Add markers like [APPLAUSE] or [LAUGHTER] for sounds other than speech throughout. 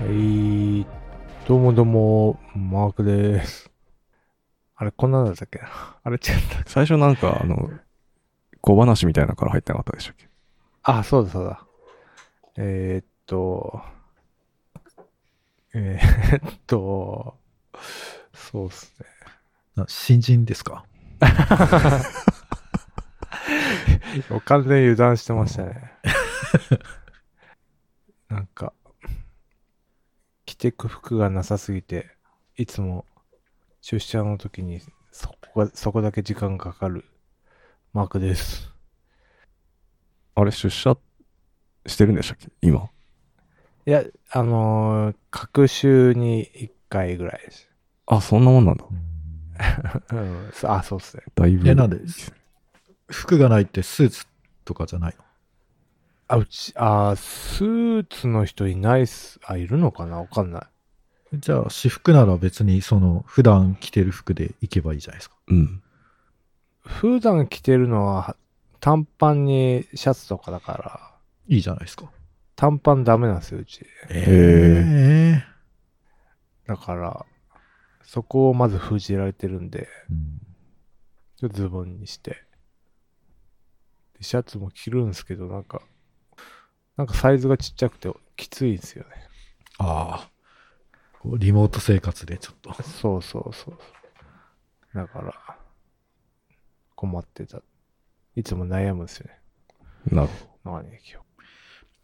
はい。どうもどうも、マークです。あれ、こんなんだったっけ？なあれ違った。最初なんか、あの、小話みたいなのから入ってなかったでしたっけ？あ、そうだそうだ。えー、っと、えー、っと、そうっすね。な新人ですか？完全に油断してましたね。なんか、着てく服がなさすぎて、いつも出社の時にそこが、そこだけ時間かかるマークです。あれ、出社してるんでしたっけ？今？いや、あのー、各週に1回ぐらいです。あ、そんなもんなんだ。うん、そ [LAUGHS] あ、そうっすね。だいぶ。えなんで？服がないってスーツとかじゃないの？あ、うち、あ、スーツの人いないっす。あ、いるのかな？わかんない。じゃあ私服なら別にその普段着てる服で行けばいいじゃないですか。うん。普段着てるのは短パンにシャツとかだから、いいじゃないですか。短パンダメなんですよ、うち。えだから、そこをまず封じられてるんで、うんちょっとズボンにして。でシャツも着るんですけど、なんか、なんかサイズがちっちゃくてきついんですよね。ああ。こうリモート生活でちょっと。そうそうそう。だから、困ってた。いつも悩むんですよね。なるほ何に着よう。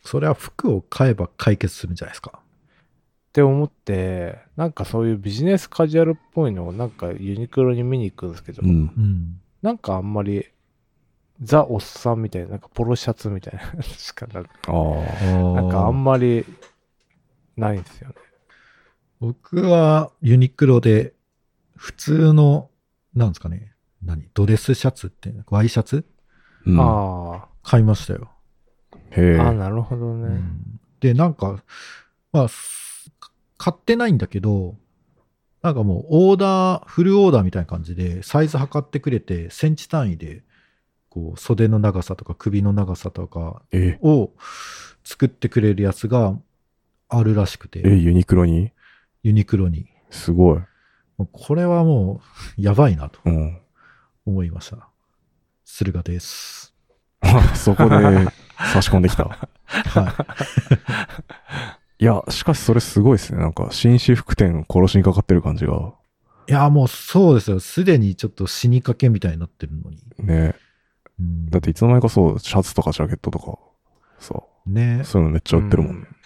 それは服を買えば解決するんじゃないですか？って思って、なんかそういうビジネスカジュアルっぽいのをなんかユニクロに見に行くんですけど、ど。うん。うん。なんかあんまり、ザ・おっさんみたいな、なんかポロシャツみたいな [LAUGHS] しかなくああ。なんかあんまりないんですよね。僕はユニクロで普通の、なんですかね。何？ドレスシャツっていうのワイシャツ？うん、あ買いましたよ。へえあ、ああ、なるほどね。うんで、なんか、まあ、す買ってないんだけど、なんかもうオーダー、フルオーダーみたいな感じで、サイズ測ってくれて、センチ単位で、こう、袖の長さとか首の長さとかえ、を作ってくれるやつがあるらしくえ、て、ユニクロに？ユニクロに。すごい。これはもう、やばいなとうん。思いました。駿河です。[LAUGHS] そこで差し込んできた。[LAUGHS] は [LAUGHS] いや、しかしそれすごいですね。なんか、紳士服店殺しにかかってる感じが。い。いや、もうそうですよ。すでにちょっと死にかけみたいになってるのに。ねうんだっていつの間にかそう、シャツとかジャケットとか、さ、ねそういうのめっちゃ売ってるもんね。うん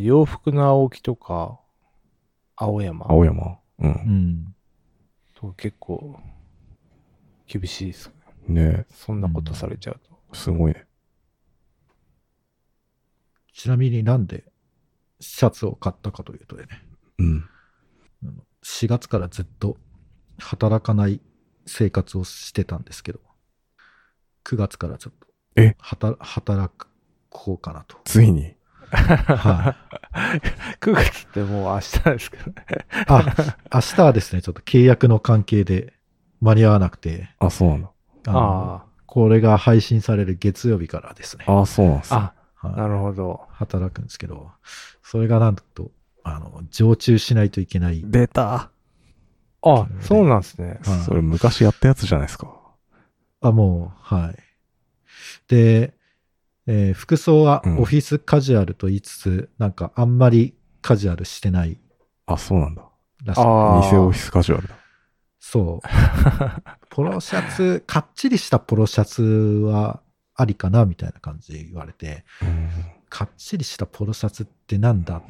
洋服の青木とか、青山青山？う。うんん。と結構厳しいです。ねそんなことされちゃうと。すごいね。ちなみになんでシャツを買ったかというとね、うん。あの4月からずっと働かない生活をしてたんですけど、9月からちょっとえ？働働こうかなと。ついに？は9月ってもう明日ですけどね。い。あ、明日はですね、ちょっと契約の関係で間に合わなくて、あ、そうなんだ。あのあこれが配信される月曜日からですね、あ、そうなんですあ、ねあ、はいなるほど。働くんですけど、それがなんと、あの、常駐しないといけない。出た。あ、そうなんですね。はいそれ昔やったやつじゃないですか。あ、もう、はい。で、えー服装はうんオフィスカジュアルと言いつつ、なんかあんまりカジュアルしてないあ、そうなんだ。らしい。あー偽オフィスカジュアルだ。そう。[LAUGHS] ポロシャツ、かっちりしたポロシャツはありかなみたいな感じで言われて、うんかっちりしたポロシャツってなんだ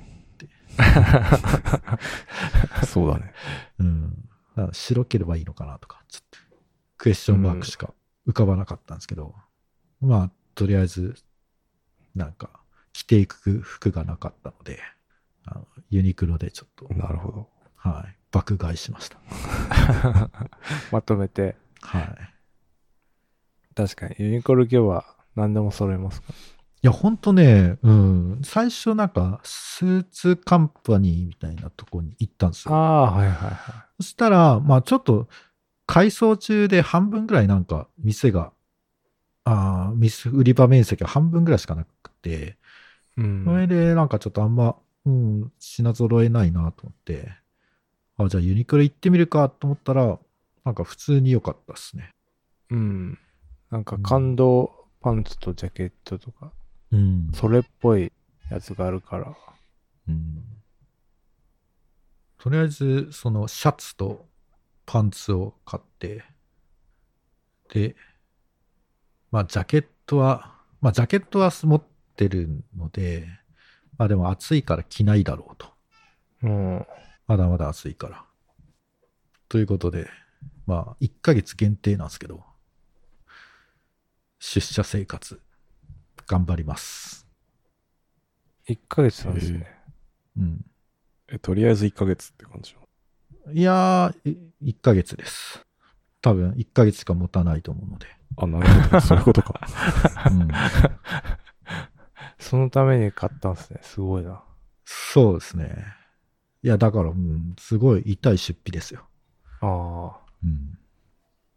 [LAUGHS] そうだね。うん。だから白ければいいのかなとか、ちょっとクエスチョンマークしか浮かばなかったんですけど、まあ、とりあえず、なんか、着ていく服がなかったので、あのユニクロでちょっと、なるほど。はい、爆買いしました。[LAUGHS] まとめて。はい。確かに、ユニクロ行けば何でも揃えますかいや、ほんとね、うん、最初なんか、スーツカンパニーみたいなとこに行ったんですよ。ああ、はいはいはそしたら、まあちょっと、改装中で半分ぐらいなんか、店が、ああ、店、売り場面積が半分ぐらいしかなくて、うん。それで、なんかちょっとあんま、うん、品揃えないなと思って、あ、じゃあユニクロ行ってみるかと思ったら、なんか普通に良かったですね。うん。なんか感動パンツとジャケットとか、うん。それっぽいやつがあるから。うん。とりあえず、そのシャツとパンツを買って、で、まあ、ジャケットは、まあ、ジャケットは持ってるので、まあでも暑いから着ないだろうと。うん。まだまだ暑いから。ということで、まあ、1ヶ月限定なんですけど、出社生活、頑張ります。1ヶ月なんですね。うん。え、とりあえず1ヶ月って感じいやー、1ヶ月です。多分、1ヶ月しか持たないと思うので。あ、なるほど。[LAUGHS] そういうことか。うん、[LAUGHS] そのために買ったんですね。すごいな。そうですね。いや、だから、うん、すごい痛い出費ですよ。ああ。うん。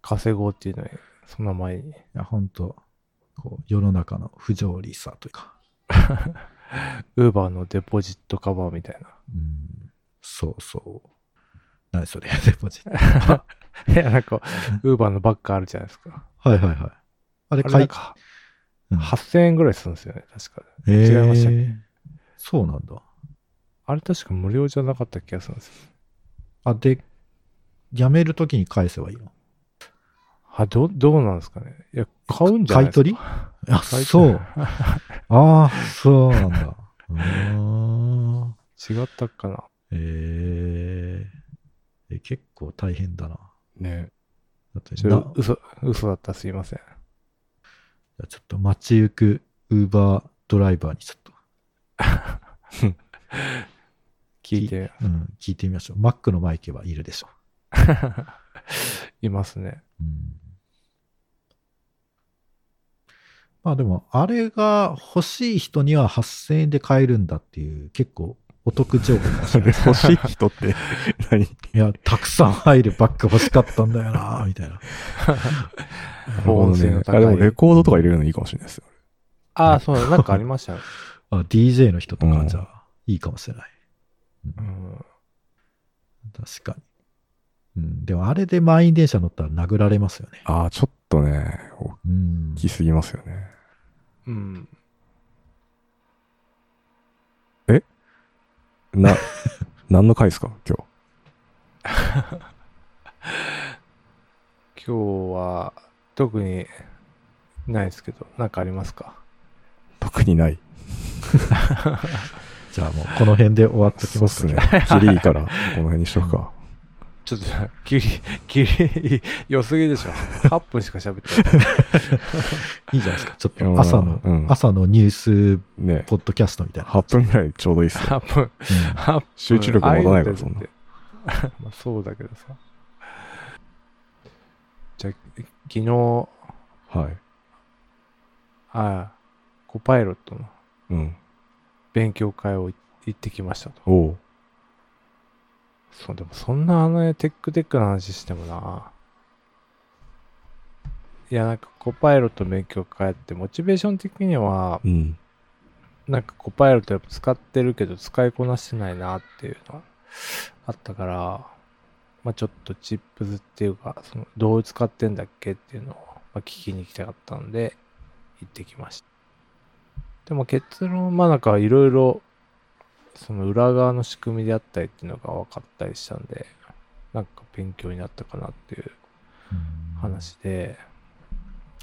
稼ごうっていうのに、そんな前に。いや、本当こう、世の中の不条理さというか、ウーバーのデポジットカバーみたいな。うん、そうそう。何それ、デポジット。[LAUGHS] いや、なんか、ウーバーのバッグあるじゃないですか。はいはいはい。あれ、買ないんか、うん8000円ぐらいするんですよね、確か。え違いましたっけ？ーそうなんだ。あれ確か無料じゃなかった気がするんですよ。あ、で、辞めるときに返せばいいの？あ、ど、どうなんですかね？いや、買うんじゃない買い。取り？あ、そう。ああ、そうなんだ。うーん。違ったかな？えーえ、結構大変だな。ねだってちなょ嘘、嘘だったらすいません。ちょっと街行くウーバードライバーにちょっと、[LAUGHS] 聞いて、うん、聞いてみましょう。マックのマイケはいるでしょ [LAUGHS] いますね。う。うん、まあでも、あれが欲しい人には8000円で買えるんだっていう、結構お得情報かもしそれ。[LAUGHS] 欲しい人って何？いや、たくさん入るバッグ欲しかったんだよな、みたいな。[LAUGHS] 保温性の高いあでもレコードとか入れるのいいかもしれないですよ。ああ、そうだ、なんかありましたね。[LAUGHS] あ、DJ の人とかうんじゃあ、いいかもしれない。うん。確かに。うん、でもあれで満員電車乗ったら殴られますよね。ああ、ちょっとね、大うん。きすぎますよね。うん。な、[LAUGHS] 何の回ですか？今日。今日は、特にないですけど、なんかありますか？特にない。[LAUGHS] じゃあもうこの辺で終わっときそうっすますかね。キリいいから、この辺にしとくか。ちょっと、[LAUGHS] きり、きり、良すぎでしょ。8分しか喋ってない。[LAUGHS] いいじゃないですか。ちょっと朝の、うん朝のニュースねポッドキャストみたいな。8分ぐらいちょうどいいっすよ。8分、うん8分。集中力持たないから、そんな。まあそうだけどさ。じゃあ、昨日、はい。ああ、コパイロットのうん。勉強会を行ってきましたと。おう。そう、でもそんなあのね、テックテックの話してもな。いや、なんかコパイロットの勉強会って、モチベーション的には、うん。なんかコパイロットやっぱ使ってるけど使いこなしてないなっていうのはあったから、まあちょっとチップズっていうか、そのどう使ってんだっけっていうのを、まあ、聞きに行きたかったんで、行ってきました。でも結論、まあなんかいろいろ、その裏側の仕組みであったりっていうのが分かったりしたんで、なんか勉強になったかなっていううん話で、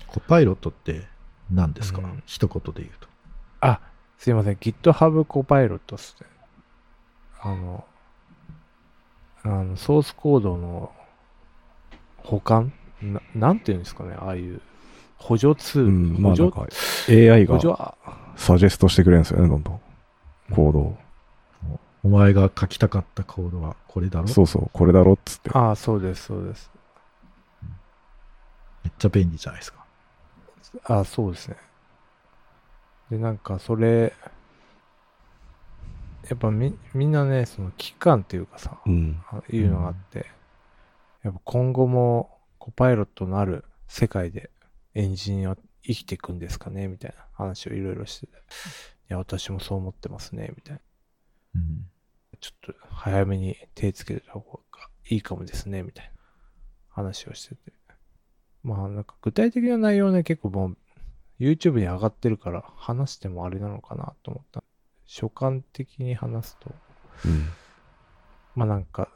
コパイロットって何ですか、うん一言で言うと。あ、すいません。GitHub コパイロットっすね。あの、あの、ソースコードの保管？ななんていうんですかね。ああいう補助ツール。うん、まあか AI がサジェストしてくれるんですよね、どんどん。コードを。お前が書きたかったコードはこれだろ？そうそう、これだろっつって。ああ、そうです、そうです。めっちゃ便利じゃないですか。ああ、そうですね。で、なんかそれ、やっぱみみんなね、その危機感っていうかさ、うん。あいうのがあって、やっぱ今後もコパイロットのある世界でエンジニアは生きていくんですかね？みたいな話をいろいろしてて。いや、私もそう思ってますね、みたいな。うん。ちょっと早めに手つけた方がいいかもですね、みたいな話をしてて。まあなんか具体的な内容ね、結構もう YouTube に上がってるから話してもあれなのかなと思った。所感的に話すと、うん。まあなんか、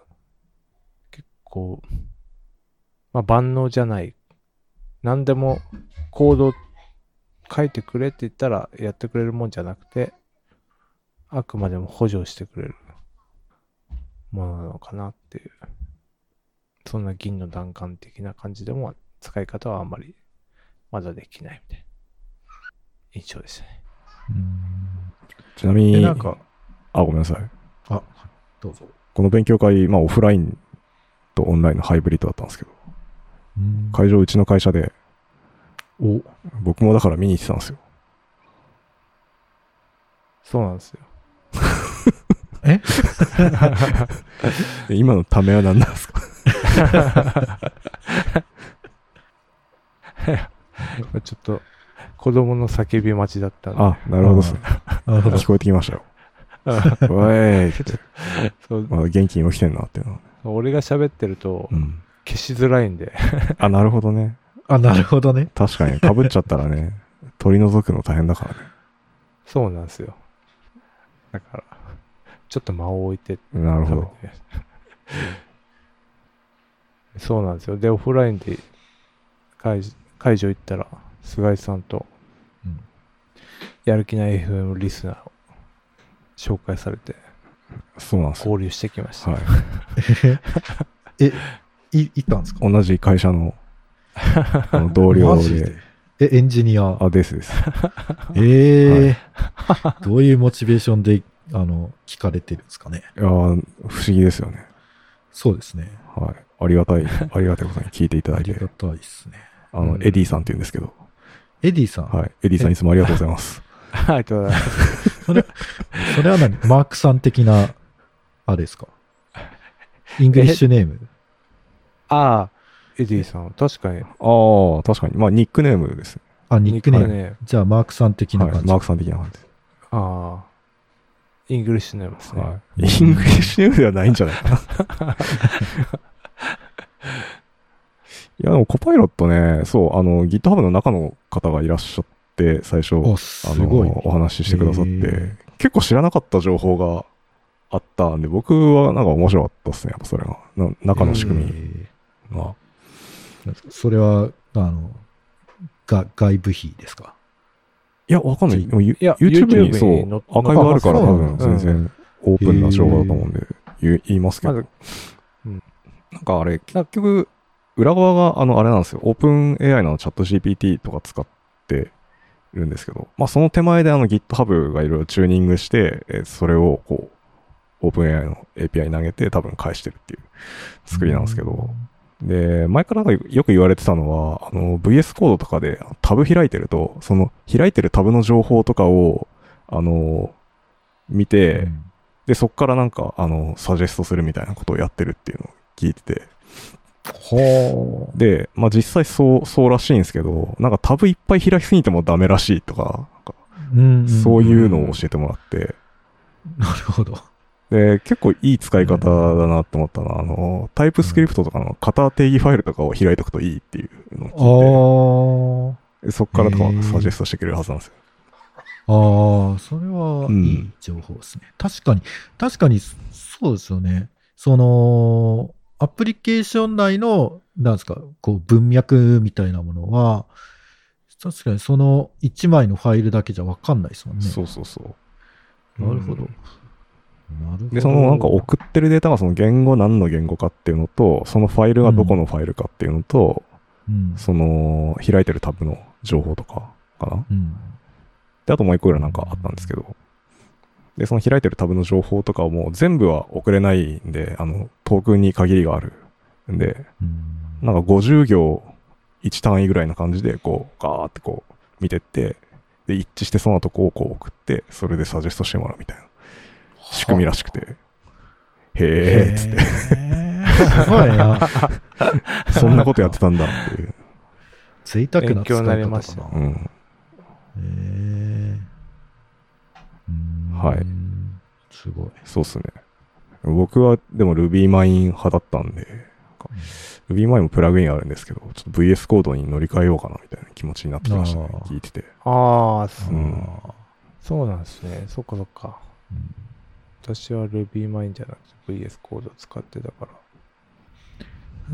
結構、まあ万能じゃない。何でもコード書いてくれって言ったらやってくれるもんじゃなくて、あくまでも補助してくれるものなのかなっていう。そんな銀の弾丸的な感じでも使い方はあんまりまだできないみたいな印象でしたね。ちなみに、なんか、あ、ごめんなさい。あ、どうぞ。この勉強会、まあオフラインとオンラインのハイブリッドだったんですけど、うん会場うちの会社で、お、僕もだから見に行ってたんですよ。そうなんですよ。[LAUGHS] え？で [LAUGHS] 今のためは何なんですか？ちょっと子供の叫び待ちだったんで。あ、なるほどですね。聞こえてきましたよ。[LAUGHS] おいって、そうまだ元気に起きてんなっていうのは。俺が喋ってるとうん。消しづらいんで。あ、なるほどね。[LAUGHS] あ、なるほどね。確かに、被っちゃったらね、取り除くの大変だからね。そうなんですよ。だから、ちょっと間を置いてなるほど。[LAUGHS] そうなんですよ。で、オフラインで会会場行ったら、菅井さんとうんやる気ない FM リスナーを紹介されてそうなんですよ。交流してきました。はい。[LAUGHS] え、い、行ったんですか？同じ会社のあの同僚で。え、エンジニア。あ、ですです。ええどういうモチベーションで、あの、聞かれてるんですかね。いやー不思議ですよね。そうですね。はい。ありがたい、[LAUGHS] ありがたいことに聞いていただいてありが。たいですね。あの、うんエディさんって言うんですけど。エディさん？はい。エディさんいつもありがとうございます。ありがとうございます。それは何？マークさん的な、あれですか？ English name？ああ、エディさん、確かに。ああ、確かに。まあ、ニックネームですね。あ、ニックネーム。ね。じゃあ、マークさん的なはい。感じ。マークさん的な感じでああ、English name ですね。はい。 En glish name ではないんじゃないかな。いや、でも Copilot ね、そう、あの、GitHub の中の方がいらっしゃって、最初、お、あ。の、お話ししてくださって結構知らなかった情報があったんで、僕はなんか面白かったですね、やっぱそれが。な中の仕組みえが。ーそれは、あの、が外部秘ですか？いや、わかんない。でもユいや YouTube にそうアーカイブあるから多分だ全然オープンな情報だと思うんで、言いますけど。なんかあれ、結局、裏側が、あの、あれなんですよ。オープン AI のチャット GPT とか使ってるんですけど、まあその手前であの GitHub がいろいろチューニングして、えーそれをこう、オープン AI の API に投げて多分返してるっていう作りなんですけど、で、前からなんかよく言われてたのは、あの、VS コードとかでタブ開いてると、その開いてるタブの情報とかを、あの、見て、うんで、そっからなんか、あの、サジェストするみたいなことをやってるっていうのを聞いてて、はあ。で、まあ実際そう、そうらしいんですけど、なんかタブいっぱい開きすぎてもダメらしいとか、うんんそういうのを教えてもらって、なるほど。で、結構いい使い方だなって思ったのは、あの、タイプスクリプトとかの型定義ファイルとかを開いとくといいっていうのを聞いて、そっからとかサジェストしてくれるはずなんですよ。あ。ああ、それはうんいい情報ですね。確かに、確かに、そうですよね。その、アプリケーション内の、なんですか、こう、文脈みたいなものは、確かにその1枚のファイルだけじゃわかんないですもんね。そうそうそう。なるほど。うんなるほど。で、そのなんか送ってるデータがその言語何の言語かっていうのと、そのファイルがどこのファイルかっていうのと、うん。その開いてるタブの情報とかかな。うん。で、あともう一個ぐらいなんかあったんですけど、で、その開いてるタブの情報とかをもう全部は送れないんで、あの、トークンに限りがあるんで、うんなんか50行1単位ぐらいな感じで、こう、ガーってこう、見てって、で、一致してそのとこをこう送って、それでサジェストしてもらうみたいな仕組みらしくて、[LAUGHS] へーっつって、へーすごいな。[LAUGHS] そんなことやってたんだっていう。贅沢な使い方だな。勉強になりましたうん。へはいうんすごい。そうっすね。僕はでも RubyMine 派だったんで、RubyMine もプラグインあるんですけど、ちょっと VS コードに乗り換えようかなみたいな気持ちになってましたね聞いてて。ああ、そうんあそうなんですね。そっかそっか。ーうん私は RubyMine じゃなくて VS コードを使ってたから。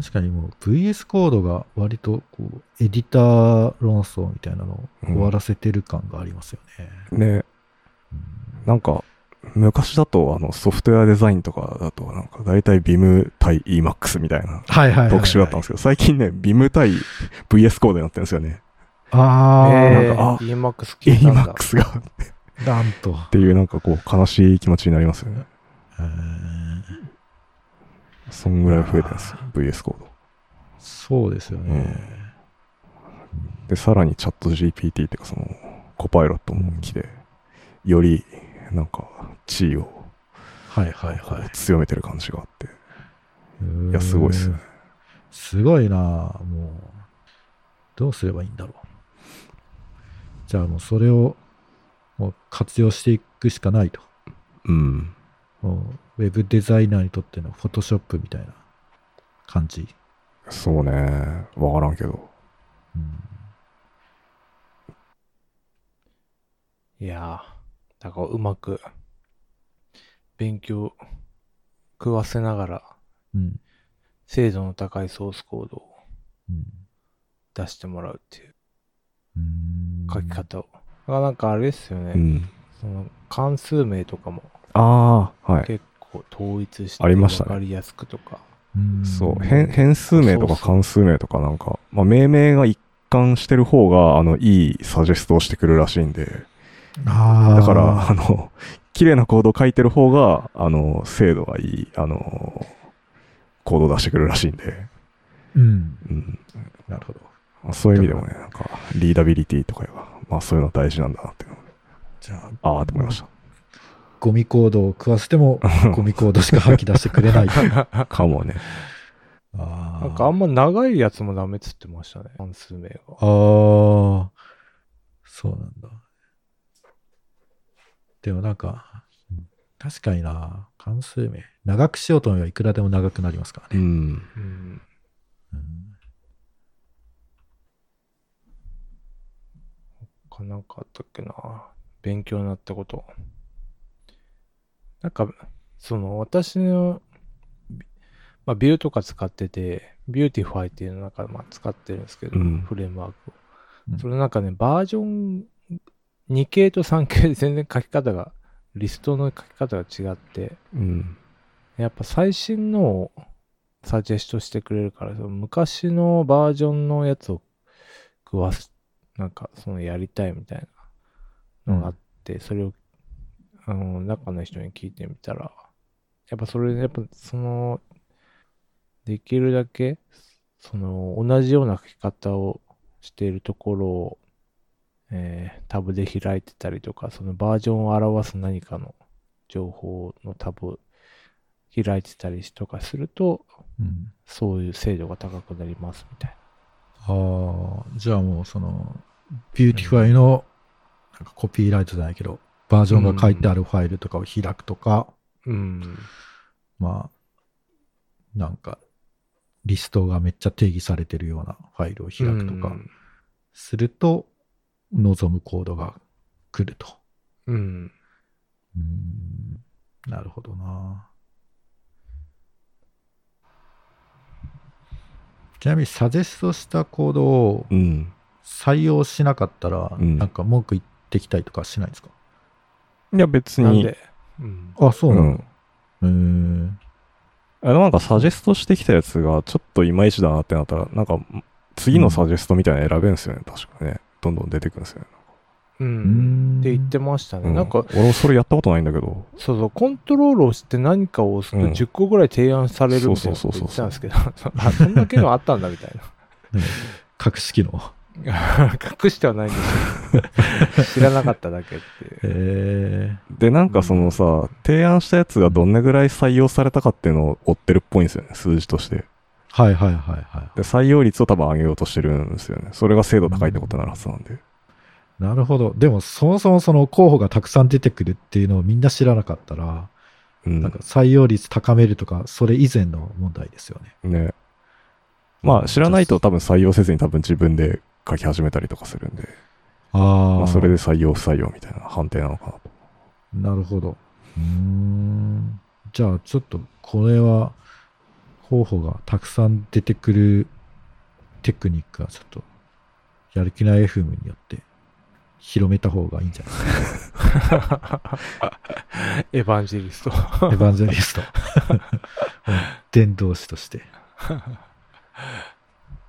確かにもう VS コードが割とこうエディター論争みたいなのを終わらせてる感がありますよね。ね、うんなんか、昔だとあのソフトウェアデザインとかだとなんか大体 Vim 対 Emacs みたいなはいはいはいはい。特集だったんですけど、最近ね、Vim 対 VS コードになってるんですよね。ああ、えなんかあー、EMAX 聞いたんだ。Emacs がっ [LAUGHS] なんと。ていうなんかこう悲しい気持ちになりますよね。えーそんぐらい増えてるんですよ、VS コード。そうですよね。で、さらにチャット GPT っていうかそのコパイロットも来て、よりなんか地位をはいはいはい。強めてる感じがあって、いいや、すごいですね。すごいなもう、どうすればいいんだろう。じゃあもうそれをもう活用していくしかないと。うん。もうウェブデザイナーにとってのフォトショップみたいな感じ。そうね。わからんけど。うんいやー、だからうまく勉強食わせながらうん。精度の高いソースコードをうん出してもらうっていううん書き方を。だからなんかあれですよね。うん。その関数名とかもああ、はい。結構統一してありましたね分かりやすくとか。うんそう、変、変数名とか関数名とかなんか、まあ、命名が一貫してる方が、あの、いいサジェストをしてくるらしいんで、あーだから、あの、綺麗なコードを書いてる方が、あの、精度がいい、あの、コードを出してくるらしいんで、うん。うん。なるほど。まあそういう意味でもね、なんか、リーダビリティとかが、まあそういうの大事なんだなっていうじゃあ、ああって思いました。ゴミコードを食わせても、[LAUGHS] ゴミコードしか吐き出してくれない。あ [LAUGHS] かもね。あなんかあんま長いやつもダメっつってましたね。関数名が。ああ、そうなんだ。でもなんか、うん確かにな、関数名。長くしようと思えばいくらでも長くなりますからね。うん。うん。うんかなんかあったっけな。勉強になったこと。なんか、その私の、ビまあ、 Vueとか使ってて、 Vuetify っていうのなんかまあ使ってるんですけど、うんフレームワークをうん。それなんかね、バージョン2系と3系で全然書き方が、リストの書き方が違って、うん。やっぱ最新のをサジェストしてくれるから、その昔のバージョンのやつを食わす、なんかそのやりたいみたいなのがあって、それを、あの、中の人に聞いてみたら、やっぱそれで、やっぱその、できるだけ、その、同じような書き方をしているところを、えータブで開いてたりとか、そのバージョンを表す何かの情報のタブ開いてたりとかすると、うん。そういう精度が高くなりますみたいああ、じゃあもうその、 Vuetify の、なんかコピーライトじゃないけど、バージョンが書いてあるファイルとかを開くとか、な。うん。まあ、なんか、リストがめっちゃ定義されてるようなファイルを開くとかすると、望むコードが来ると。うん。うん、なるほどな。ちなみにサジェストしたコードをうん。採用しなかったら、うんなんか文句言ってきたりとかしないんですか？いや、別に。なんで、うん。あ、そううなんだ。ん。へーあのなんかサジェストしてきたやつがちょっといまいちだなってなったら、なんか次のサジェストみたいなの選べるんですよね、確かね。どんどん出てくるんですよね。う。うんんって言ってましたね。うんなんか、俺もそれやったことないんだけど、そうそう、コントロールをして何かを押すとうん10個ぐらい提案されるみたいなこと言ってたんですけど、あ、そんな機能あったんだみたいね [LAUGHS] 隠し機能。な。[LAUGHS] 隠してはないんですよ。知らなかっただけっていう。へで、なんかそのさ、提案したやつがどんなぐらい採用されたかっていうのを追ってるっぽいんですよね、数字として。ーはいはいはいはで、採用率を多分上げようとしてるんですよね。それが精度高いってことになるはずなんで。い。うなるほど。でも、そもそもその候補がたくさん出てくるっていうのをみんな知らなかったら、うんなんか採用率高めるとか、それ以前の問題ですよね。ね。まあ、知らないと多分採用せずに多分自分で書き始めたりとかするんで、あまあ、それで採用不採用みたいな判定なのかなと。なるほど。うーん。じゃあ、ちょっと、これは、候補がたくさん出てくるテクニックはちょっと、やる気ない FM によって、広めた方がいいんじゃない？[LAUGHS] エヴァンジェリスト。か。エヴァンジェリスト。う [LAUGHS] ん伝道師として。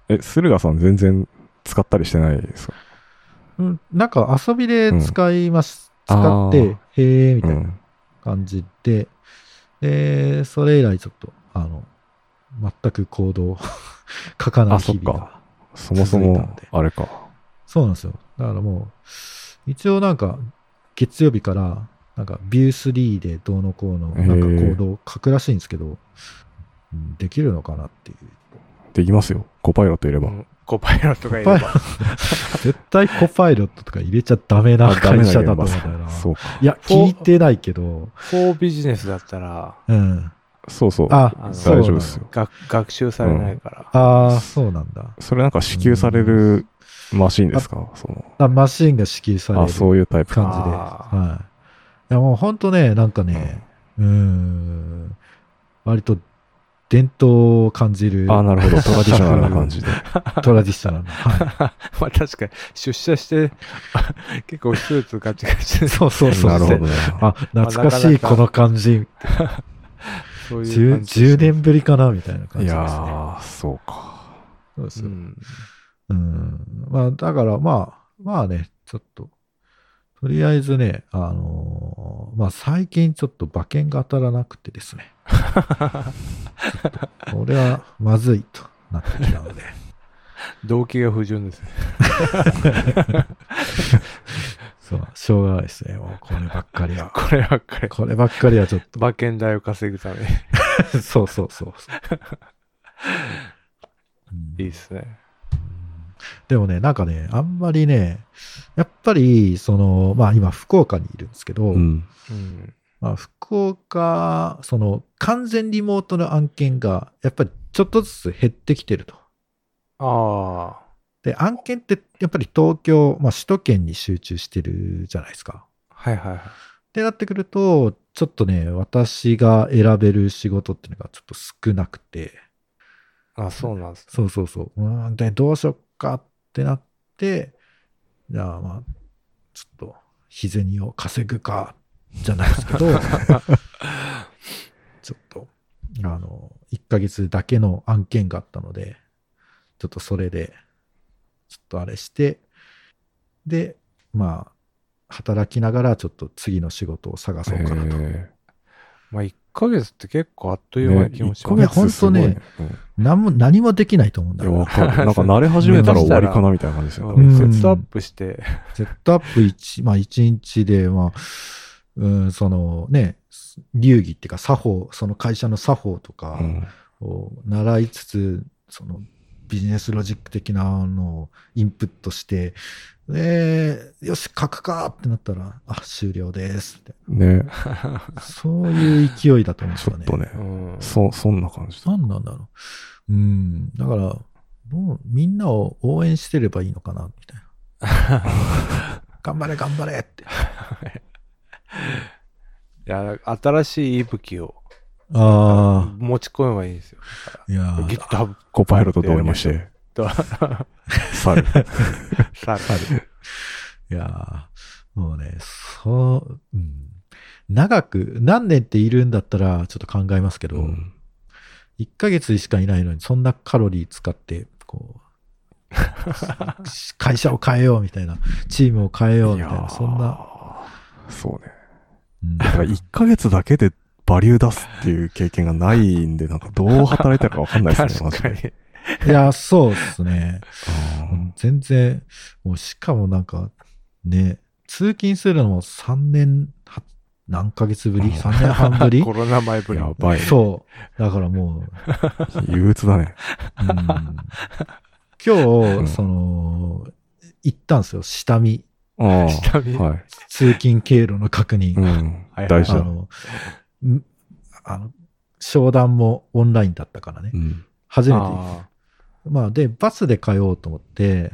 え、駿河さん全然使ったりしてないですか？うん、なんか遊びで使います。うん使って、へえ、みたいなうん。感じで、で、それ以来ちょっと、あの、全く行動を [LAUGHS] 書かないあそっか日々が。そもそも続いたんで、あれか。そうなんですよ。だからもう、一応なんか、月曜日から、なんか、ビュー3でどうのこうの、なんか行動を書くらしいんですけど、うんできるのかなっていう。できますよ。コパイロットいれば。うんコパイロットがいれば。[LAUGHS] 絶対コパイロットとか入れちゃダメな会社だと思うんだよな。そうか。いや、聞いてないけど、フォービジネスだったらうん。そうそう。ああのそう大丈夫ですよ。学学習されないから。ああ、そうなんだ。それなんか支給されるマシンですか？その。あマシンが支給されるあ、そういうタイプか。感じで。あはい。いや、もう本当ね、なんかね、うーん、割と伝統を感じる。あ、なるほど。トラディショナルな感じで。[LAUGHS] トラディショナルな。[LAUGHS] はいまあ確かに、出社して、[LAUGHS] 結構スーツガチガチでそうそうそう。なるほどね。あ、懐かしいこの感じ。そういう 10, 感じ10年ぶりかなみたいな感いじですね。やー、そうか。そうですよ。うん。うん。まあ、だからまあ、まあね、ちょっと、とりあえずね、あのーまあ最近ちょっと馬券が当たらなくてですね。これはまずいとなってきたので。動機が不純ですね。そう、しょうがないですね。もうこればっかりは。[LAUGHS] こればっかり。こればっかりはちょっと。馬券代を稼ぐために。[LAUGHS] そうそうそういいですね。でもね、なんかね、あんまりね、やっぱり、その、まあ今福岡にいるんですけど、うん。うん。まあ福岡、その完全リモートの案件が、やっぱりちょっとずつ減ってきてると。ああ。で、案件ってやっぱり東京、まあ首都圏に集中してるじゃないですか。はいはいはい。ってなってくると、ちょっとね、私が選べる仕事っていうのがちょっと少なくて、あ、そうなんです。そうそうそう。うーんで、どうしよっかってなって、じゃあまあ、ちょっと日銭を稼ぐか、じゃないですけど、[LAUGHS] ちょっと、あの、1ヶ月だけの案件があったので、ちょっとそれで、ちょっとあれして、で、まあ、働きながらちょっと次の仕事を探そうかなと。えまあ1ヶ月って結構あっという間な気もし1ます。ヶ月すごいいやほんと何も、何もできないと思うんだよかる。[LAUGHS] なんか慣れ始めたら終わりかなみたいな感じですようね。んセットアップして、セットアップ1、[LAUGHS] まあ1日で、まあ、うん、そのね、流儀っていうか作法、その会社の作法とかうんを習いつつ、そのビジネスロジック的なのをインプットして、で、よし、書くかってなったら、あ、終了ですって。ね。そういう勢いだと思うんですよね。ちょっとねう。ん。そ、そんな感じだ。何なんだろう。うん。だから、どうみんなを応援してればいいのかな、みたいな。[LAUGHS] 頑張れ、頑張れって。[LAUGHS] いや、新しい息吹をあ持ち込めばいいんですよ。あ、いやー GitHub コパイロットとおりまして、と、猿。さいやーもうね、そう、うん。長く、何年っているんだったらちょっと考えますけど、うん1ヶ月しかいないのにそんなカロリー使って、こう、[LAUGHS] 会社を変えようみたいな、チームを変えようみたいな、そんな、そうね。うんだから1ヶ月だけでバリュー出すっていう経験がないんで、なんかどう働いたかわかんないですね、[LAUGHS] 確かで。に。いや、そうですね。あ全然、もうしかもなんか、ね、通勤するのも3年、は何ヶ月ぶり？うん ?3 年半ぶり？[LAUGHS] コロナ前ぶり。やばい。そう。だからもう、憂鬱だね。うん今日、んその、行ったんですよ、下見。下見はい。通勤経路の確認。うんはい。大事だ。あの、んあの、商談もオンラインだったからねう。ん。初めてあまあ、で、バスで通おうと思って、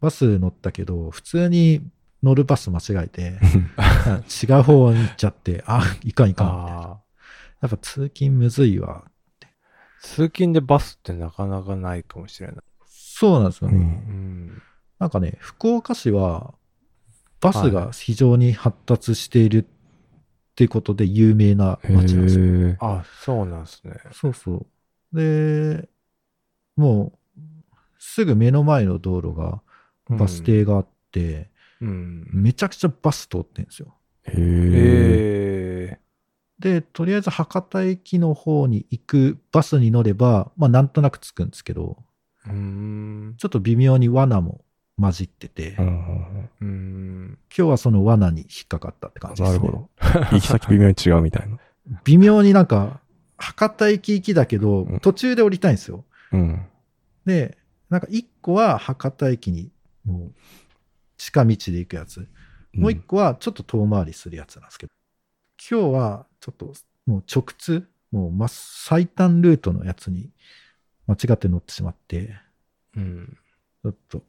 バス乗ったけど、普通に乗るバス間違えて、[LAUGHS] 違う方に行っちゃって、あ、いかんいーかんみたいな。あやっぱ通勤むずいわ。ー。通勤でバスってなかなかないかもしれない。そうなんですよね。うんうん。なんかね、福岡市は、バスが非常に発達しているってことで有名なへ街なんですよ。え。あ、そうなんですね。そうそう。で、もう、すぐ目の前の道路がバス停があって、うん。めちゃくちゃバス通ってんですよ。へえ。えで、とりあえず博多駅の方に行くバスに乗れば、まあなんとなく着くんですけど、ー。うーん。ちょっと微妙に罠も混じってて、うんう今。日はその罠に引っかかったって感じです、ね。なるほど。[LAUGHS] 行き先微妙に違うみたいな。微妙になんか、博多駅行きだけどうん、途中で降りたいんですよ。うん。で、なんか一個は博多駅に、もう、近道で行くやつ。もう一個はちょっと遠回りするやつなんですけど、今日はちょっともう直通、もう真最短ルートのやつに間違って乗ってしまって、うん。ちょっと、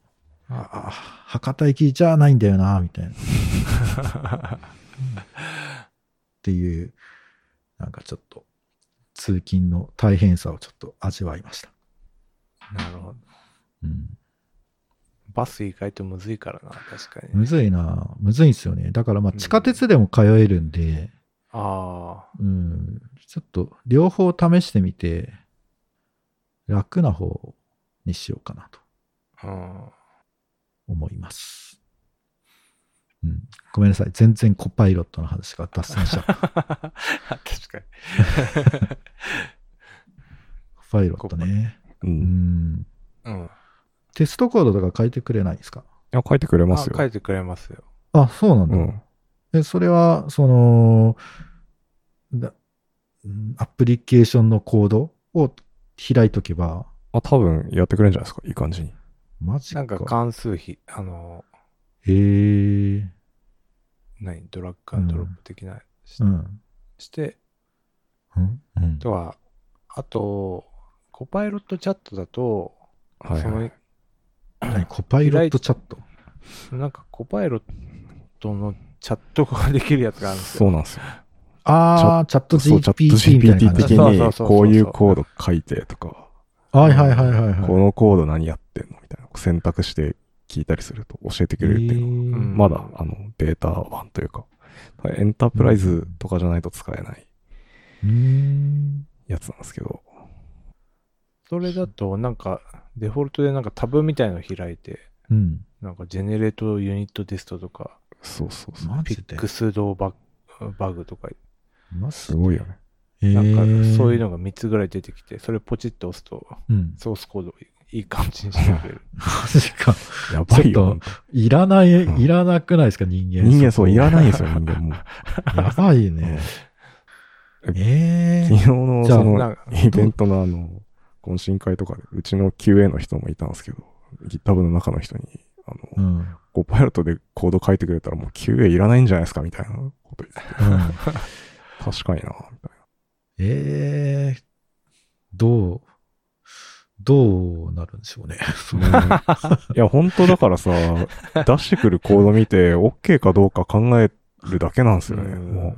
ああ、博多駅じゃないんだよな、みたいな。[LAUGHS] っていう、なんかちょっと、通勤の大変さをちょっと味わいました。なるほど。うん、バス意外とむずいからな、確かに。むずいな、むずいんですよね。だからまあ地下鉄でも通えるんで、あうん、ちょっと両方試してみて、楽な方にしようかなとあ。うん。思います。うん、ごめんなさい。全然コパイロットの話が脱線しちゃった。[LAUGHS] 確か [LAUGHS] コパイロットね。う。うん。うん。テストコードとか書いてくれないですか？いや、書いてくれまあすよ。書いてくれますよ。あ、そうなんだ。うん。えそれは、その、だうんアプリケーションのコードを開いとけば、あ、多分やってくれるんじゃないですか？いい感じに。マジか。なんか関数比、あの、へえ。何、ドラッグアンドロップ的な、しうん。して、うん？うんあとは、あと、コパイロットチャットだと、そのはいはい。何？コパイロットチャット？なんかコパイロットのチャットができるやつがあるんですよ。そうなんですよ。ああ、チャット GPT みたいな的にこういうコード書いてとか、はいはいはいはいはい。このコード何やってん。選択して聞いたりすると教えてくれるっていうのは、うんまだ、あの、ベータ版というか、エンタープライズとかじゃないと使えない。やつなんですけど、それだと、なんか、デフォルトでなんかタブみたいの開いて、うん。なんかジェネレートユニットテストとか、そうそうそう。マジで？ピックスドババグとか、すごいよね。へなんかーそういうのが3つぐらい出てきて、それポチッと押すと、うん。ソースコードをいい感じにしてくれる。[LAUGHS] マジか。やばいよ。ちょっほんといらない、うんいらなくないですか、人間。人間そう、いらない。ですよ、人間もう。[LAUGHS] やばいね。ええ昨日のそのイベントのあの、懇親会とかで、うちの QA の人もいたんですけど、GitHub の中の人に、あの、う。コパイロットでコード書いてくれたらもう QA いらないんじゃないですかみたいなこと言ってて、[LAUGHS] 確かにな、みたいええどう、どうなるんでしょうね。な。いや、本当だからさ、[LAUGHS] 出してくるコード見て、OK かどうか考えるだけなんですよね。う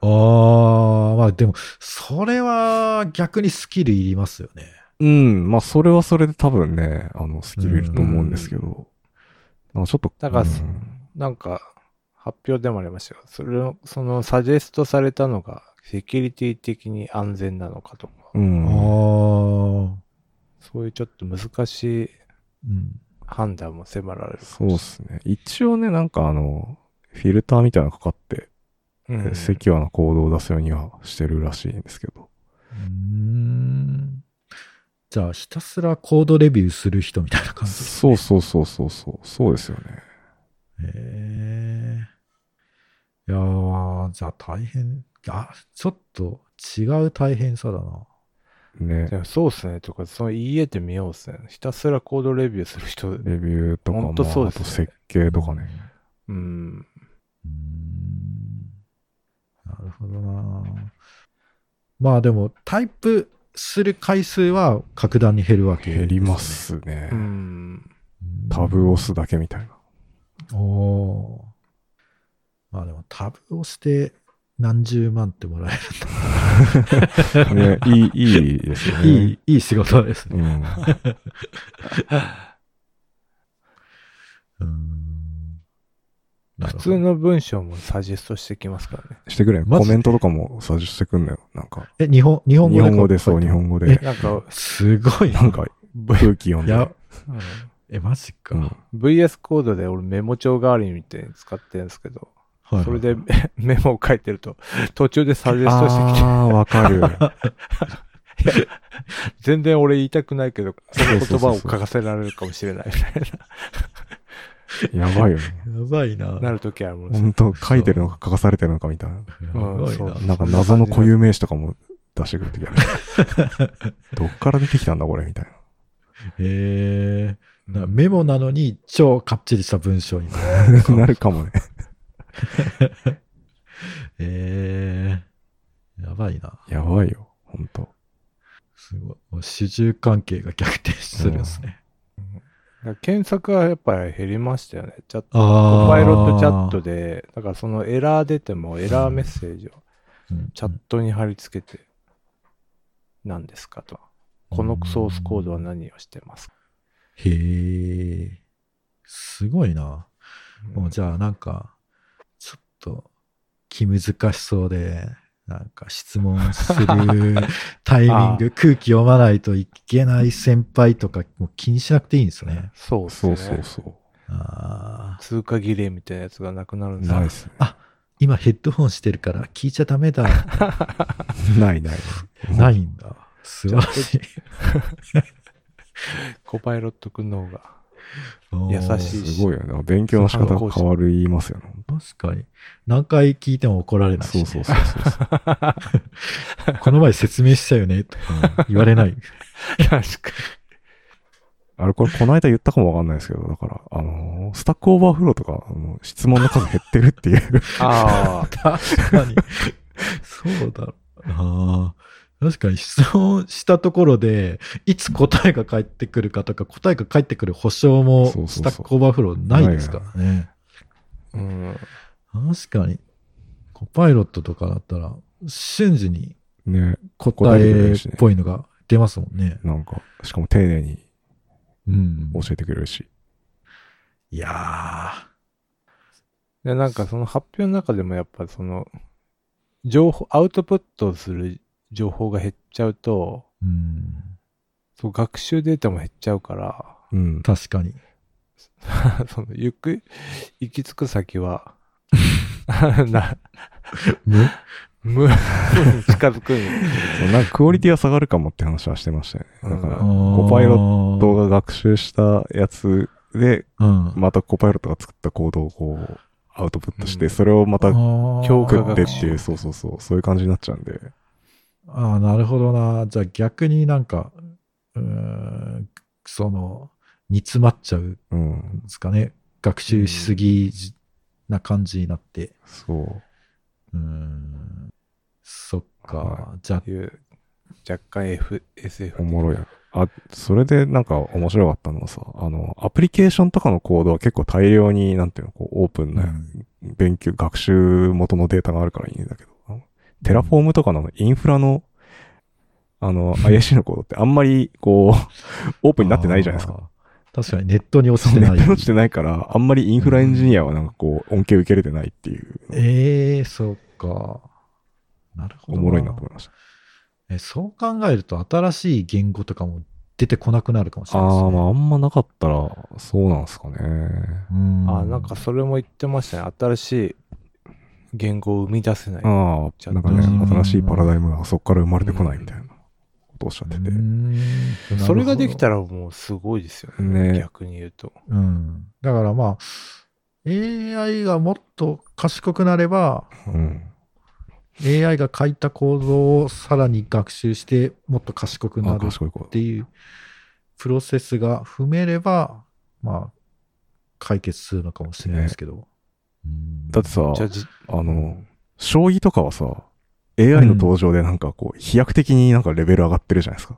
ああ、まあでも、それは逆にスキルいりますよね。ううん、まあ、それはそれで多分ね、あの、スキルいると思うんですけど、なんかちょっと、だからうんなんか、発表でもありましたよ。それを、その、サジェストされたのが、セキュリティ的に安全なのかとか、うん。そういうちょっと難しいうん。判断も迫られるかそうですね。一応ね、なんかあの、フィルターみたいなのかかって。うんセキュアなコードを出すようにはしてるらしいんですけど。うーん。じゃあ、ひたすらコードレビューする人みたいな感じ？ですそうそうそうそうそう。そうですよね。へえ。いやー、じゃあ大変。あ、ちょっと違う大変さだな。ねで。もそうっすね。とか、その言えてみようっすね。ひたすらコードレビューする人、レビューとか、ほんとまあ、そうですねあと設計とかね。うん。うーんなるほどな。まあでも、タイプする回数は格段に減るわけね、減りますねう。ん。うん。タブを押すだけみたいな。おーまあでも、タブをして何十万ってもらえね、いい、いいです。ね。いい、いい仕事ですね。うん。[LAUGHS] うーん。普通の文章もサジェストしてきますからね。してくれコメントとかもサジしてくんだよ。なんか。え、日本、日本語日で本語でそう、日本語で。なんか、すごいな。なんか、空気読んで。や、うんえ、マジか。うん。VS コードで俺メモ帳代わりみたいに使ってるんですけど、はいはいそれで [LAUGHS] メモを書いてると、途中でサジェストしてきて、ああ、わかる。[LAUGHS] 全然俺言いたくないけど、その言葉を書かせられるかもしれないみたいやばいよね。やばいな。な、なるときあるもん本当書いてるのか書かされてるのかみたいな。やばいな。そうなんか謎の固有名詞とかも出してくるときある。[LAUGHS] どっから出てきたんだこれみたいな。へえなメモなのに超かっちりした文章になる。なるかもね。[LAUGHS] ええやばいな。やばいよ。本当すごい。主従関係が逆転するんですね。だから検索はやっぱり減りましたよね。チャット、パイロットチャットで、だからそのエラー出てもエラーメッセージをうん、チャットに貼り付けて、何ですかと。このソースコードは何をしてますかへえ。すごいな。もうじゃあなんか、と気難しそうで、なんか質問する [LAUGHS] タイミング、空気読まないといけない先輩とかもう気にしなくていいんですね。そうっすね。そうそうそああ。通過儀礼みたいなやつがなくなるんう。ですよないっすね。今ヘッドホンしてるから聞いちゃダメだ。[LAUGHS] ないない。ないんだ。素晴らしい。[LAUGHS] コパイロットくんの方が。優しいすごいよね。勉強の仕方が変わりますよね。確かに。何回聞いても怒られないし、そうそうそうそう。[LAUGHS] この前説明したよねとか言われない。[LAUGHS] 確かあれ、これ、この間言ったかもわかんないですけど、だから、あのー Stack Overflowとか、あの質問の数減ってるっていう。に。ああ。確かに。そうだろうな。確かに質問したところで、いつ答えが返ってくるかとか、答えが返ってくる保証も Stack Overflowないですからね。うん。確かに。 Copilot とかだったら、瞬時にね、答えっぽいのが出ますもんね。なんか、しかも丁寧にうん。教えてくれるし。いやで、なんかその発表の中でもやっぱその、情報、アウトプットする情報が減っちゃうと、ー。うん。そう学習データも減っちゃうから、うん。確かに。[LAUGHS] その、ゆっくり行き着く先は、[LAUGHS] な、む無、無。に [LAUGHS] 近づくんよそうなんかクオリティは下がるかもって話はしてましたよね。だから、ココパイロットが学習したやつで、うん。またコパイロットが作ったコードをこう、アウトプットして、うん。それをまた強化食ってっていう、そうそうそう、そういう感じになっちゃうんで。ああ、なるほどな。じゃあ逆になんか、うーん、その、煮詰まっちゃうんうん。ですかね。学習しすぎな感じになって。そう。うーん。そっか。はじゃ若干 F、SF。おもろいな。あ、それでなんか面白かったのはさ、あの、アプリケーションとかのコードは結構大量に、なんていうの、こう、オープンな勉強、学習元のデータがあるからいいんだけど、 Terraform とかのインフラの、あの、IAC のコードってあんまり、こう、[LAUGHS] オープンになってないじゃないですか。確かにネットに落ちてない。ネットに落ちてないから、あんまりインフラエンジニアはなんかこう、恩恵受けれてないっていう、ええそっか。なるほど。おもろいなと思いました。えそう考えると新しい言語とかも出てこなくなるかもしれないです、ね。ああ、まああんまなかったら、そうなんですかね。うんあ、なんかそれも言ってましたね。新しい言語を生み出せない。ああ、なんかね、うん新しいパラダイムがそこから生まれてこないみたいなことをおっしゃってて。それができたら。らもうすごいですよね。ね逆に言うと。うん。だからまあ、AI がもっと賢くなれば、うん。AI が書いたコードをさらに学習して、もっと賢くなあ、るっ。ていうプロセスが踏めれば、まあ、解決するのかもしれないですけど。うんだってさ、あの、将棋とかはさ、AI の登場でなんかこう、飛躍的になんかレベル上がってるじゃないですか。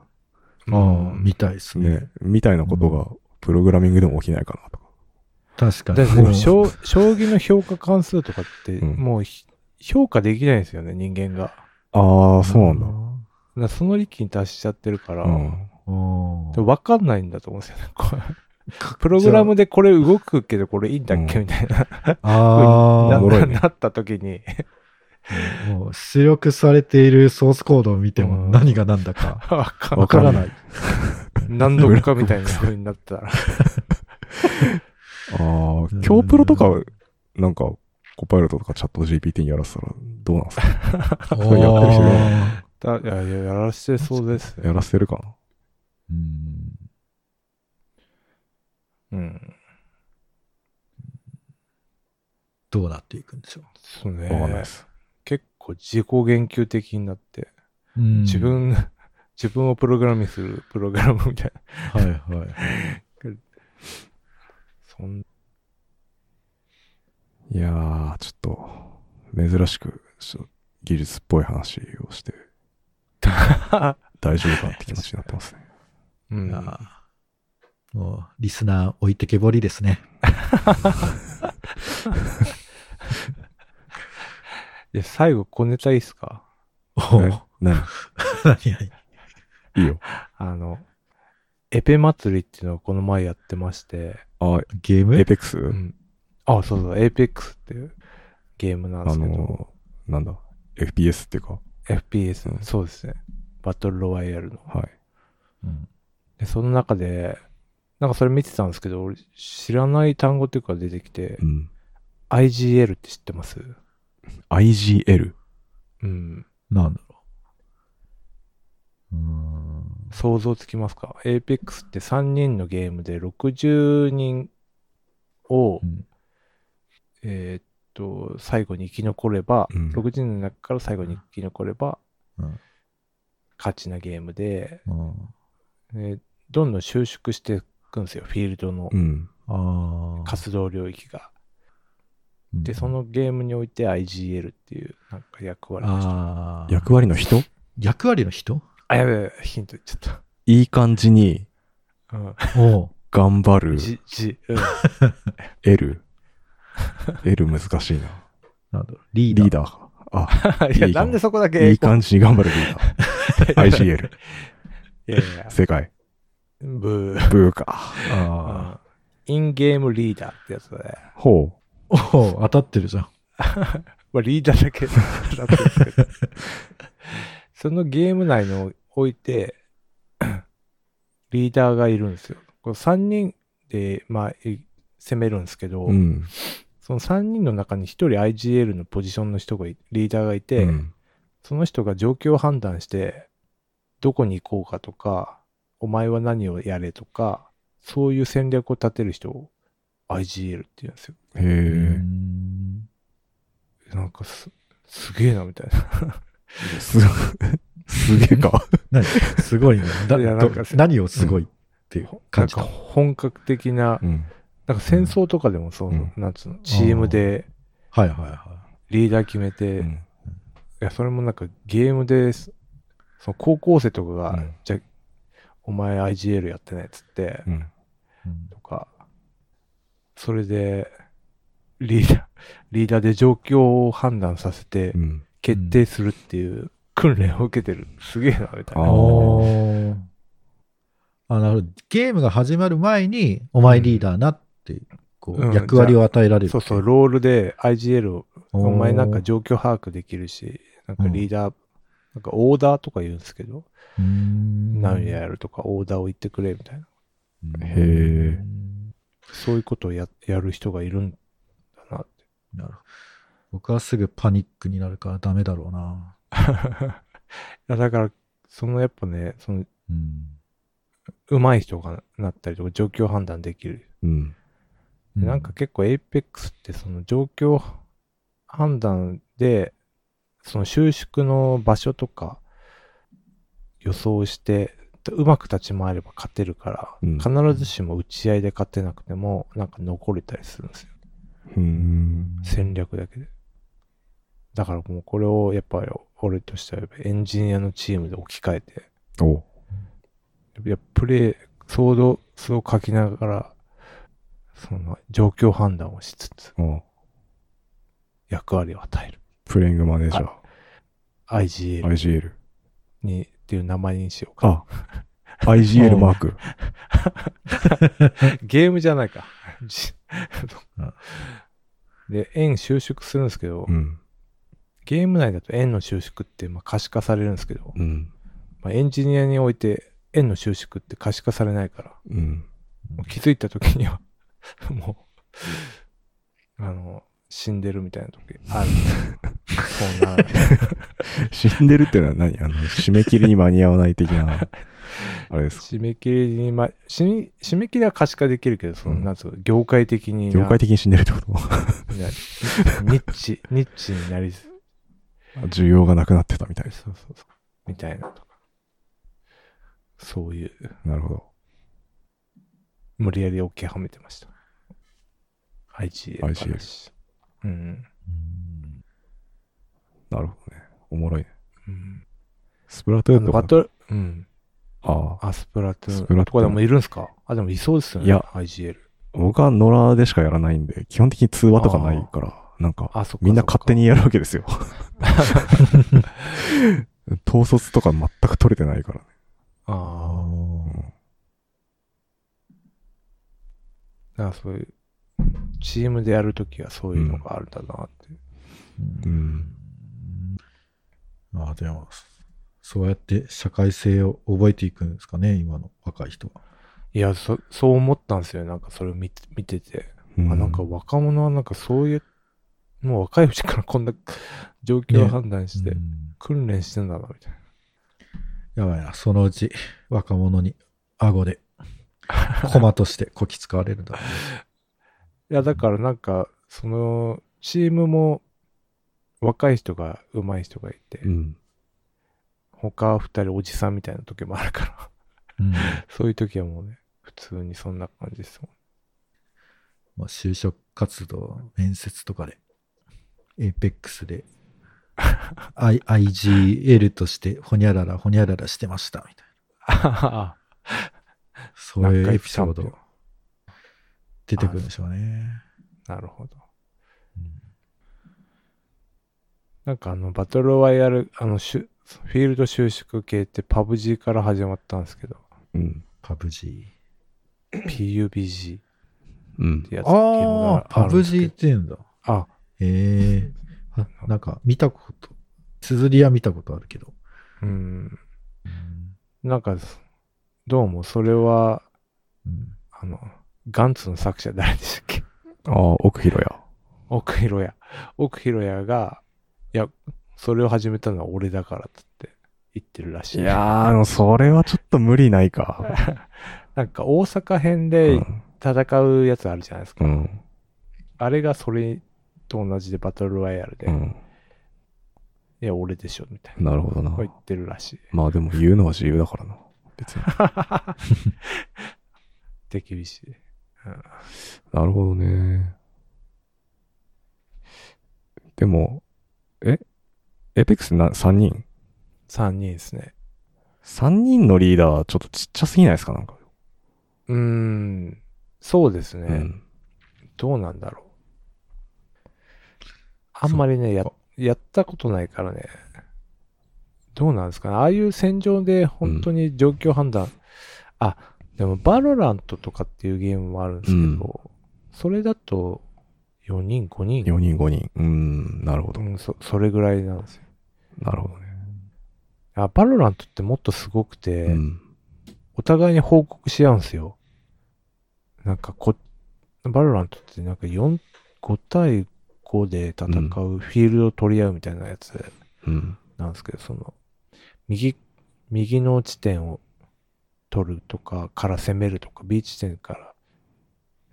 ああ、みたいですね。ね。みたいなことが、プログラミングでも起きないかなとか。確かに。だってでも将将棋の評価関数とかって、うんもうひ評価できないんですよね、人間が。ああ、そうなんだ。らその域に達しちゃってるから、うん。分かんないんだと思うんですよね。[LAUGHS] こうプログラムでこれ動くけどこれいいんだっけ、うんみたいな。ああ、なおもろいねなった時に、もう出力されているソースコードを見てうんも何が何だかわからない。何度かみたいな風になったら。[LAUGHS] ああ、京プロとか、なんか、コパイロットとかチャット GPT にやらせたらどうなんですか？おやってる人やいや、やらせてそうですよ。やらせてるかなうんうん。どうなっていくんでしょそうね。わかんないです。自己言及的になって、う。うん自分、[LAUGHS] 自分をプログラミングするプログラムみたいな。はいはい。[LAUGHS] そんいやー、ちょっと、珍しく、ちょっと技術っぽい話をして、[LAUGHS] 大丈夫かなって気持ちになってますね。うんもう、リスナー置いてけぼりですね。いや、最後小ネタいいっすか？おえー何何？[LAUGHS] 々いいよ。あの、エペ祭りっていうのをこの前やってまして、あ、ゲーム？エイペックス、うん。あ、そうそう、 Apexっていうゲームなんであすけど、の、なんだ、FPS っていうか、FPS、うん。そうですね。バトルロワイヤルの。はい。うん。で、その中で、なんかそれ見てたんですけど、俺知らない単語っていうか出てきてう、ん。IGL って知ってます？IGL? うん。なんだろう。うーん。想像つきますか ?Apex って3人のゲームで60人を、うんえーっと、最後に生き残れば、うん60人の中から最後に生き残れば、うん勝ちなゲームで、うんでどんどん収縮していくんですよ、フィールドの。活動領域が。うんで、そのゲームにおいて IGL っていうなんか役割をしてああ。役割の人？役割の人？あ、やべえ、ヒント言っちゃっいい感じにた。うん。おう頑張るじ、じ、うん。[LAUGHS] L。L 難しいな。なんだろう。リーダー。リーダーか。あ、[LAUGHS] いや、いいかもなんでそこだけいい感じに頑張るリ [LAUGHS] ーダー。IGL。いやいや、正解。ブー。ブーか。ああ。インゲームリーダーってやつで、ほおう当たってるじゃん。[LAUGHS] まあ、リーダーだけ [LAUGHS] だったんですけど、そのゲーム内において、リーダーがいるんですよ。これ3人で、まあ、い攻めるんですけど、う。うん。その3人の中に1人 IGL のポジションの人がい、リーダーがいて、うんその人が状況を判断して、どこに行こうかとか、お前は何をやれとか、そういう戦略を立てる人を IGL って言うんですよ。うへえ。んなんかす、すげえな、みたいな。[LAUGHS] す、すげえか。[LAUGHS] 何？すごいね。だいやなんかど何をすごい？っていうなんか感じか。本格的な、うん。なんか戦争とかでもそう、うんなんつうの、チームではいはいはリーダー決めて、いうんや、それもなんかゲームで、その高校生とかが、うんじゃあお前 IGL やってないっつって、うん。い。うんとか、それで、リーダー、リーダーで状況を判断させてう、ん。決定するっていう訓練を受けてる。すげえな、みたいな。あなるほど。ゲームが始まる前に、お前リーダーなって、こうんう、役割を与えられる。そうそう、ロールで IGL を、お前なんか状況把握できるし、なんかリーダー、なんかオーダーとか言うんですけど、何やるとかオーダーを言ってくれみたいな。へえそういうことをややる人がいるんだなって。なる。僕はすぐパニックになるからダメだろうな。[LAUGHS] いやだから、そのやっぱね、その、うん。上手い人がなったりとか状況判断できる。うん。でなんか結構 Apex ってその状況判断で、その収縮の場所とか予想して、うまく立ち回れば勝てるから、うん必ずしも打ち合いで勝てなくても、なんか残れたりするんですよ。うん。戦略だけで。だからもうこれをやっぱり俺としてはエンジニアのチームで置き換えて、や、プレイ、ソードスを書きながら、その状況判断をしつつ、役割を与える。プレイングマネージャー、IGL IGL。に、っていう名前にしようか。あ、IGL マーク。[LAUGHS] ゲームじゃないか。で、円収縮するんですけど、うん。ゲーム内だと円の収縮ってまあ可視化されるんですけど、うん。まあ、エンジニアにおいて円の収縮って可視化されないから、うん。気づいた時には、[LAUGHS] もう、あの、死んでるみたいな時 [LAUGHS] ある。そうなる。死んでるってのは何？あの、締め切りに間に合わない的な、[LAUGHS] あれですか？締め切りに、ま、締め締め切りは可視化できるけど、その、うんなんつうの、業界的にな、業界的に死んでるってこと？なニッチ、ニッチになりず、需要がなくなってたみたいです。そうそうそう、みたいなとか。そういう、なるほど。無理やり OK はめてました。IGL 話。うん。うんなるほどね。おもろいね。うん。スプラトゥーンとか。バトル、うん。ああ。あ、スプラトゥーン。スプラトゥーンとかでもいるんすか？あ、でもいそうですよね。いや IGL。僕は野良でしかやらないんで、基本的に通話とかないから、なんか。みんな勝手にやるわけですよ。[LAUGHS] 統率とか全く取れてないからね。あああ。ーだからそういう、チームでやるときはそういうのがあるんだなって。うん。まあでも、そうやって社会性を覚えていくんですかね、今の若い人は。いや、そ、そう思ったんですよ。なんかそれを見て見てて。うあ、なんか若者はなんかそういう、もう若いうちからこんな状況を判断してう、ん訓練してんだな、みたいな。やばいな、そのうち若者に顎で、コマとしてこき使われるんだね。[LAUGHS] いや、だからなんか、その、チームも、若い人が上手い人がいて、うん。他二人おじさんみたいな時もあるから、うん [LAUGHS] そういう時はもうね、普通にそんな感じですもん。まあ、就職活動、面接とかで、APEX で、[LAUGHS] I、IGL として、ほにゃらら、ほにゃららしてました、みたいな。そういうエピソード出てくるんでしょうね。なるほど。うんなんかあの、バトルロワイヤル、あの、しゅフィールド収縮系ってパブ G から始まったんですけど、うん。パブ G。PUBG っうんて。やつ、ああが、パブ G っどて言うんだ。あ、へえあなんか見たこと、綴りは見たことあるけど。うん。うんなんか、どうもそれは、うんあの、ガンツの作者誰でしたっけ？ああ、奥広や。奥広屋。奥広屋が、いや、それを始めたのは俺だからっつって言ってるらしい。いやー、それはちょっと無理ないか。[LAUGHS] なんか大阪編うでん。戦うやつあるじゃないですか。うん。あれがそれと同じでバトルロワイヤルで、いうん。や、俺でしょ、みたいな。なるほどな。言ってるらしい。まあでも言うのは自由だからな。別に。[LAUGHS] [LAUGHS] 手厳しい。うんなるほどね。でも、え？エペックスな3人？3人ですね。?3 人のリーダーちょっとちっちゃすぎないですか？なんか。うーん。そうですね。うん。どうなんだろう。あんまりね、ややったことないからね。どうなんですかね。ああいう戦場で本当に状況判断。あ、でも VALORANT とかっていうゲームもあるんですけど、それだと4人、5人？4人5人。うん、なるほどう。ん、そ、それぐらいなんですよ。なるほどね。あ、 VALORANTってもっとすごくて、うん。お互いに報告し合うんですよ。なんかこ、 VALORANTってなんか4、5対5で戦うフィールドを取り合うみたいなやつうん。なんですけど、その、右、右の地点を取るとか、から攻めるとか、B 地点から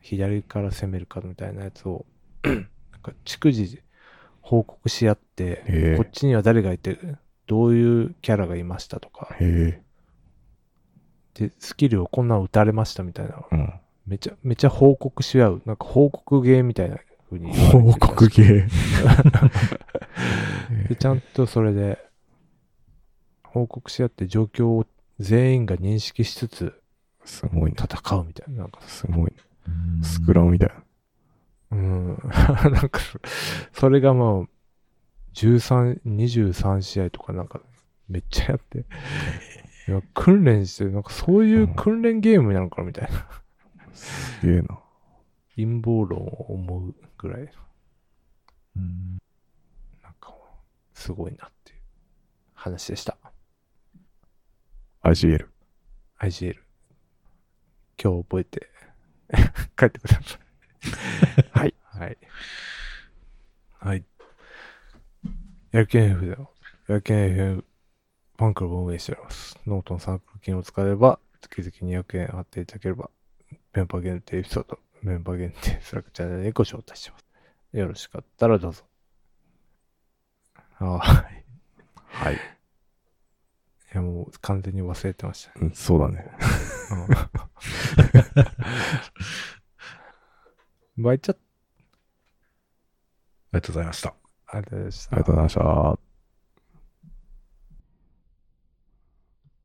左から攻めるかみたいなやつを、[CLEARS THROAT] なんか逐次報告し合って、へえこっちには誰がいて、どういうキャラがいましたとか、へえ。で、スキルをこんなん打たれましたみたいな、うん。めちゃ、めちゃ報告し合う、なんか報告ゲーみたいなふうに報告系。[LAUGHS] で、ちゃんとそれで、報告し合って状況を全員が認識しつつすごいね。戦うみたいな。なんか、すごいね。うんスクラムみたいな。うん。[LAUGHS] なんか、それがまあ、13、23試合とかなんか、めっちゃやって、[LAUGHS] いや訓練して、なんかそういう訓練ゲームなのかなみたいな。すげえな。陰謀論を思うぐらい、うんなんか、すごいなっていう話でした。IGL。IGL。今日覚えて、[LAUGHS] 帰ってください。[LAUGHS] はい。はい。はい。やる気 NF では、やる気 NF ファンクラブを運営しております。ノートのサークル機能を使えば、月々200円払っていただければ、メンバー限定エピソード、メンバー限定 Slackチャンネルにご招待します。よろしかったらどうぞ。はい。はい。いや、もう完全に忘れてましたね。うん、そうだね。うん。[LAUGHS] バイチャありがとうございました。あれでした。ありがとうございました。